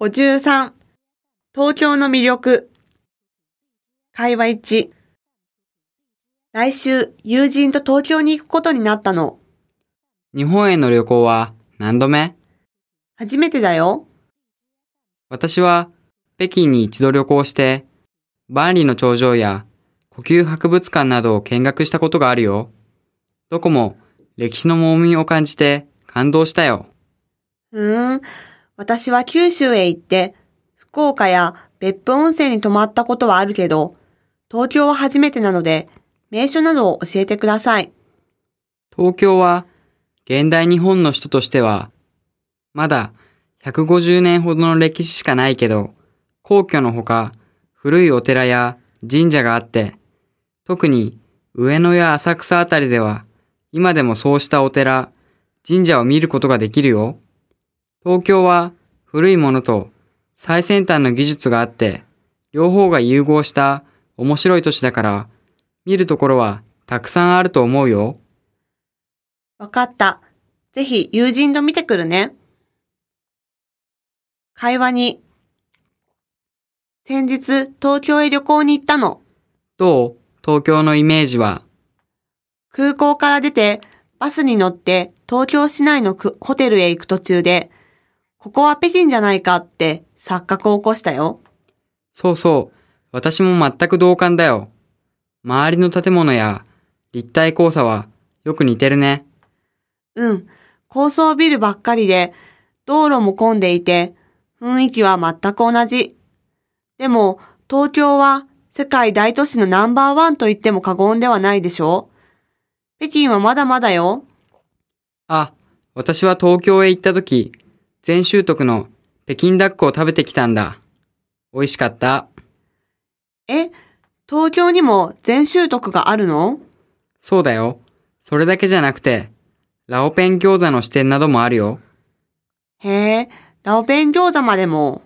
53東京の魅力会話1来週友人と東京に行くことになったの。日本への旅行は何度目？初めてだよ。私は北京に一度旅行して、万里の長城や呼吸博物館などを見学したことがあるよ。どこも歴史の重みを感じて感動したよ。うーん。私は九州へ行って、福岡や別府温泉に泊まったことはあるけど、東京は初めてなので、名所などを教えてください。東京は現代日本の首都としては、まだ150年ほどの歴史しかないけど、皇居のほか古いお寺や神社があって、特に上野や浅草あたりでは、今でもそうしたお寺、神社を見ることができるよ。東京は古いものと最先端の技術があって、両方が融合した面白い都市だから、見るところはたくさんあると思うよ。わかった。ぜひ友人と見てくるね。会話に。先日東京へ旅行に行ったの。どう東京のイメージは。空港から出てバスに乗って東京市内のくホテルへ行く途中で、ここは北京じゃないかって錯覚を起こしたよ。そうそう。私も全く同感だよ。周りの建物や立体交差はよく似てるね。うん。高層ビルばっかりで、道路も混んでいて、雰囲気は全く同じ。でも、東京は世界大都市のナンバーワンと言っても過言ではないでしょ北京はまだまだよ。あ、私は東京へ行った時、全習得の北京ダックを食べてきたんだ。美味しかった。え、東京にも全習得があるの？そうだよ。それだけじゃなくて、ラオペン餃子の支店などもあるよ。へえ、ラオペン餃子までも。